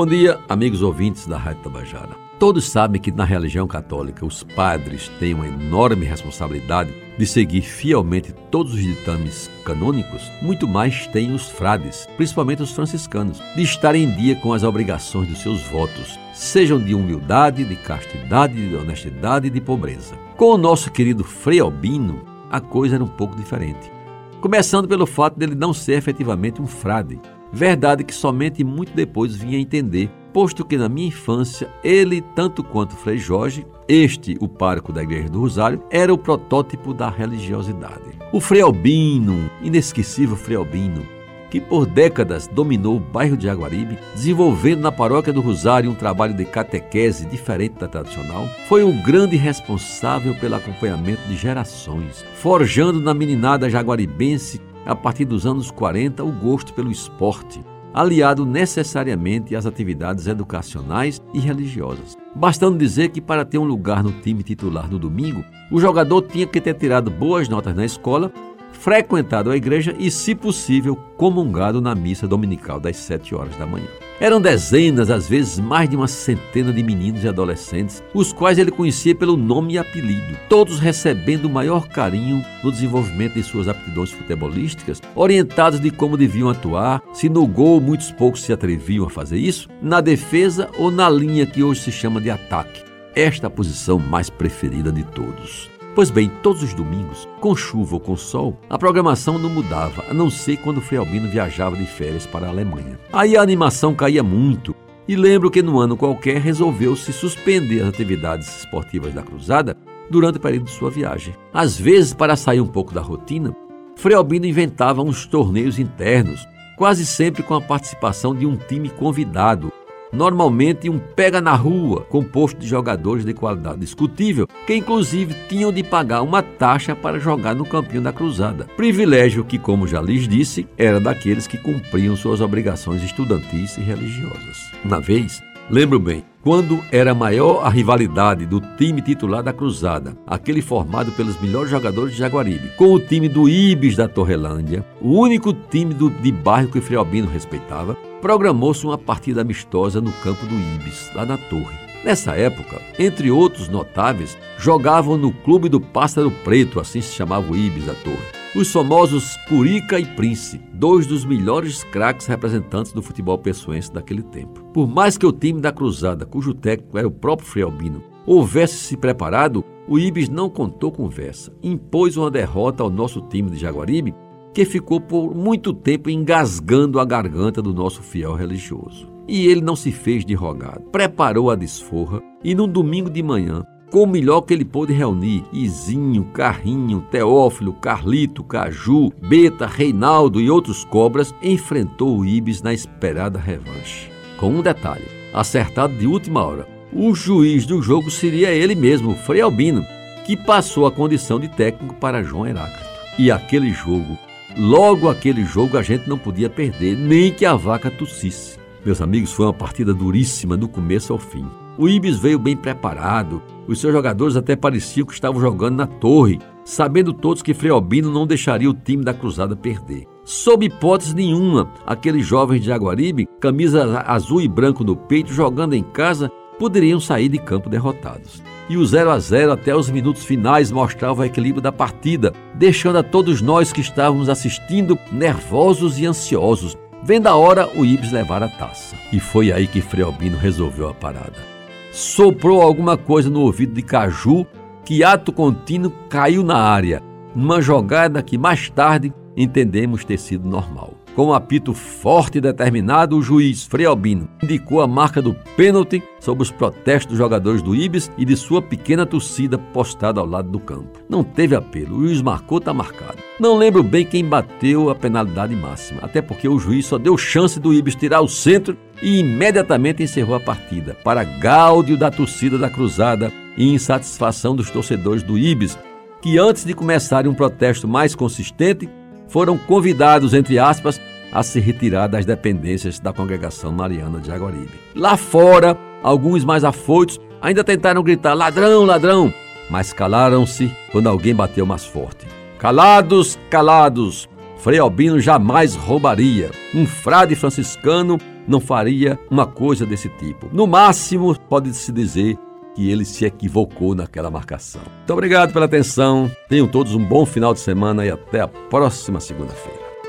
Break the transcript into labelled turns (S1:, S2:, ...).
S1: Bom dia, amigos ouvintes da Rádio Tabajara. Todos sabem que na religião católica os padres têm uma enorme responsabilidade de seguir fielmente todos os ditames canônicos, muito mais têm os frades, principalmente os franciscanos, de estar em dia com as obrigações dos seus votos, sejam de humildade, de castidade, de honestidade e de pobreza. Com o nosso querido Frei Albino, a coisa era um pouco diferente. Começando pelo fato dele não ser efetivamente um frade, verdade que somente muito depois vinha entender, posto que na minha infância ele, tanto quanto Frei Jorge, este, o pároco da Igreja do Rosário, era o protótipo da religiosidade. O Frei Albino, inesquecível Frei Albino, que por décadas dominou o bairro de Jaguaribe, desenvolvendo na paróquia do Rosário um trabalho de catequese diferente da tradicional, foi um grande responsável pelo acompanhamento de gerações, forjando na meninada jaguaribense, a partir dos anos 40, o gosto pelo esporte, aliado necessariamente às atividades educacionais e religiosas. Bastando dizer que para ter um lugar no time titular no domingo, o jogador tinha que ter tirado boas notas na escola frequentado a igreja e, se possível, comungado na missa dominical das sete horas da manhã. Eram dezenas, às vezes mais de uma centena de meninos e adolescentes, os quais ele conhecia pelo nome e apelido, todos recebendo o maior carinho no desenvolvimento de suas aptidões futebolísticas, orientados de como deviam atuar, se no gol muitos poucos se atreviam a fazer isso, na defesa ou na linha que hoje se chama de ataque. Esta é a posição mais preferida de todos. Pois bem, todos os domingos, com chuva ou com sol, a programação não mudava, a não ser quando Frei Albino viajava de férias para a Alemanha. Aí a animação caía muito, e lembro que no ano qualquer resolveu-se suspender as atividades esportivas da cruzada durante o período de sua viagem. Às vezes, para sair um pouco da rotina, Frei Albino inventava uns torneios internos, quase sempre com a participação de um time convidado, normalmente um pega na rua, composto de jogadores de qualidade discutível, que inclusive tinham de pagar uma taxa para jogar no campinho da cruzada. Privilégio que, como já lhes disse, era daqueles que cumpriam suas obrigações estudantis e religiosas. Uma vez, Lembro bem, quando era maior a rivalidade do time titular da Cruzada, aquele formado pelos melhores jogadores de Jaguaribe, com o time do Ibis da Torrelândia, o único time do, de bairro que o Freobino respeitava, programou-se uma partida amistosa no campo do Ibis, lá na Torre. Nessa época, entre outros notáveis, jogavam no Clube do Pássaro Preto, assim se chamava o Ibis da Torre os famosos Curica e Prince, dois dos melhores craques representantes do futebol pessoense daquele tempo. Por mais que o time da Cruzada, cujo técnico era o próprio Frei Albino, houvesse se preparado, o Ibis não contou conversa. Impôs uma derrota ao nosso time de Jaguaribe, que ficou por muito tempo engasgando a garganta do nosso fiel religioso. E ele não se fez de rogado. Preparou a desforra e, num domingo de manhã, com o melhor que ele pôde reunir: Izinho, Carrinho, Teófilo, Carlito, Caju, Beta, Reinaldo e outros cobras, enfrentou o Ibis na esperada revanche. Com um detalhe: acertado de última hora, o juiz do jogo seria ele mesmo, Frei Albino, que passou a condição de técnico para João Heráclito. E aquele jogo, logo aquele jogo, a gente não podia perder, nem que a vaca tossisse. Meus amigos, foi uma partida duríssima do começo ao fim. O Ibis veio bem preparado, os seus jogadores até pareciam que estavam jogando na torre, sabendo todos que Frei Albino não deixaria o time da Cruzada perder. Sob hipótese nenhuma, aqueles jovens de Jaguaribe, camisa azul e branco no peito, jogando em casa, poderiam sair de campo derrotados. E o 0 a 0 até os minutos finais mostrava o equilíbrio da partida, deixando a todos nós que estávamos assistindo nervosos e ansiosos, vendo a hora o Ibis levar a taça. E foi aí que Frei Albino resolveu a parada soprou alguma coisa no ouvido de Caju que ato contínuo caiu na área, numa jogada que mais tarde entendemos ter sido normal. Com um apito forte e determinado, o juiz Frei Albino indicou a marca do pênalti sobre os protestos dos jogadores do Ibis e de sua pequena torcida postada ao lado do campo. Não teve apelo, o juiz marcou, está marcado. Não lembro bem quem bateu a penalidade máxima, até porque o juiz só deu chance do Ibis tirar o centro e imediatamente encerrou a partida, para gáudio da torcida da Cruzada e insatisfação dos torcedores do Ibis, que antes de começarem um protesto mais consistente, foram convidados, entre aspas, a se retirar das dependências da congregação mariana de Jaguaribe. Lá fora, alguns mais afoitos ainda tentaram gritar ladrão, ladrão, mas calaram-se quando alguém bateu mais forte. Calados, calados! Frei Albino jamais roubaria. Um frade franciscano não faria uma coisa desse tipo. No máximo, pode-se dizer que ele se equivocou naquela marcação. Muito obrigado pela atenção. Tenham todos um bom final de semana e até a próxima segunda-feira.